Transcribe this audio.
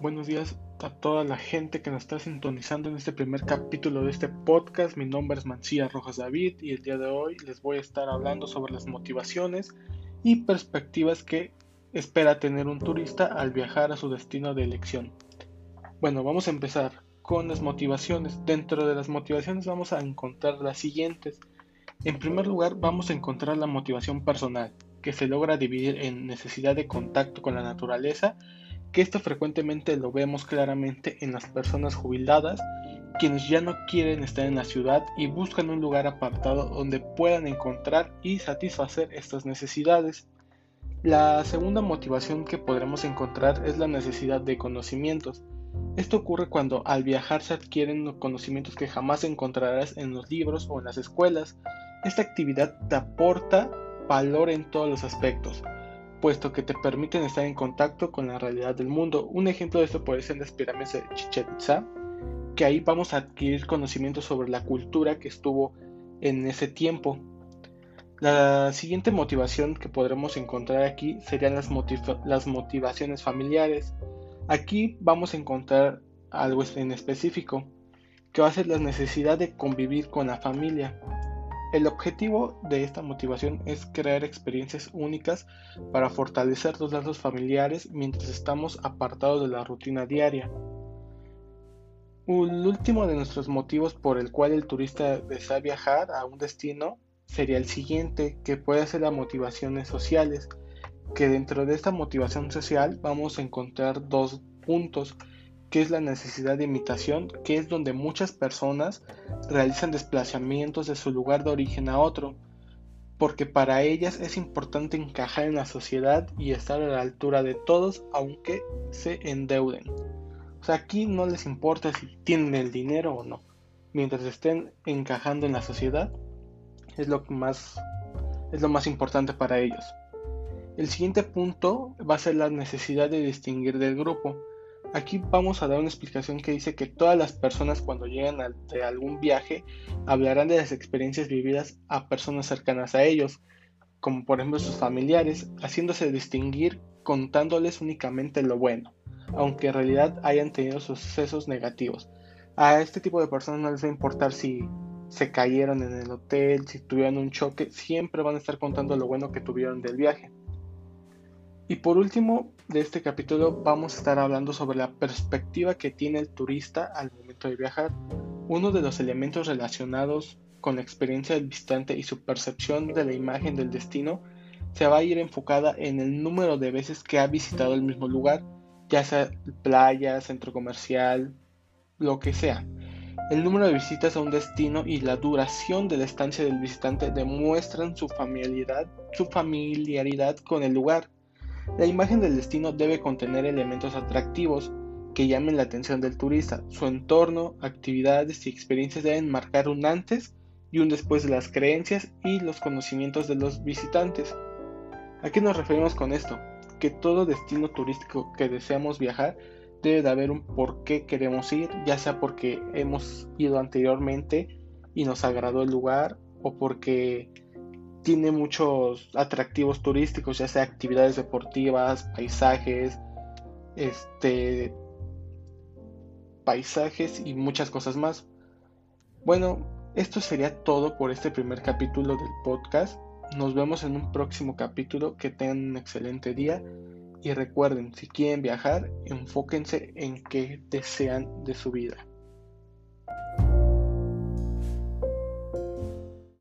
Buenos días a toda la gente que nos está sintonizando en este primer capítulo de este podcast. Mi nombre es Mancilla Rojas David y el día de hoy les voy a estar hablando sobre las motivaciones y perspectivas que espera tener un turista al viajar a su destino de elección. Bueno, vamos a empezar con las motivaciones. Dentro de las motivaciones vamos a encontrar las siguientes. En primer lugar, vamos a encontrar la motivación personal, que se logra dividir en necesidad de contacto con la naturaleza que esto frecuentemente lo vemos claramente en las personas jubiladas, quienes ya no quieren estar en la ciudad y buscan un lugar apartado donde puedan encontrar y satisfacer estas necesidades. La segunda motivación que podremos encontrar es la necesidad de conocimientos. Esto ocurre cuando al viajar se adquieren conocimientos que jamás encontrarás en los libros o en las escuelas. Esta actividad te aporta valor en todos los aspectos, puesto que te permiten estar en contacto con la realidad del mundo. Un ejemplo de esto puede ser las pirámides de Chichen Itza, que ahí vamos a adquirir conocimiento sobre la cultura que estuvo en ese tiempo. La siguiente motivación que podremos encontrar aquí serían las, las motivaciones familiares. Aquí vamos a encontrar algo en específico, que va a ser la necesidad de convivir con la familia. El objetivo de esta motivación es crear experiencias únicas para fortalecer los lazos familiares mientras estamos apartados de la rutina diaria. El último de nuestros motivos por el cual el turista desea viajar a un destino sería el siguiente, que puede ser las motivaciones sociales, que dentro de esta motivación social vamos a encontrar dos puntos que es la necesidad de imitación, que es donde muchas personas realizan desplazamientos de su lugar de origen a otro, porque para ellas es importante encajar en la sociedad y estar a la altura de todos, aunque se endeuden. O sea, aquí no les importa si tienen el dinero o no. Mientras estén encajando en la sociedad, es lo más, es lo más importante para ellos. El siguiente punto va a ser la necesidad de distinguir del grupo. Aquí vamos a dar una explicación que dice que todas las personas cuando llegan a, de algún viaje hablarán de las experiencias vividas a personas cercanas a ellos, como por ejemplo sus familiares, haciéndose distinguir contándoles únicamente lo bueno, aunque en realidad hayan tenido sucesos negativos. A este tipo de personas no les va a importar si se cayeron en el hotel, si tuvieron un choque, siempre van a estar contando lo bueno que tuvieron del viaje. Y por último de este capítulo vamos a estar hablando sobre la perspectiva que tiene el turista al momento de viajar. Uno de los elementos relacionados con la experiencia del visitante y su percepción de la imagen del destino se va a ir enfocada en el número de veces que ha visitado el mismo lugar, ya sea playa, centro comercial, lo que sea. El número de visitas a un destino y la duración de la estancia del visitante demuestran su familiaridad, con el lugar la imagen del destino debe contener elementos atractivos que llamen la atención del turista. Su entorno, actividades y experiencias deben marcar un antes y un después de las creencias y los conocimientos de los visitantes. ¿A qué nos referimos con esto? Que todo destino turístico que deseamos viajar debe de haber un por qué queremos ir, ya sea porque hemos ido anteriormente y nos agradó el lugar o porque tiene muchos atractivos turísticos, ya sea actividades deportivas, paisajes, este paisajes y muchas cosas más. Bueno, esto sería todo por este primer capítulo del podcast. Nos vemos en un próximo capítulo. Que tengan un excelente día. Y recuerden, si quieren viajar, enfóquense en qué desean de su vida.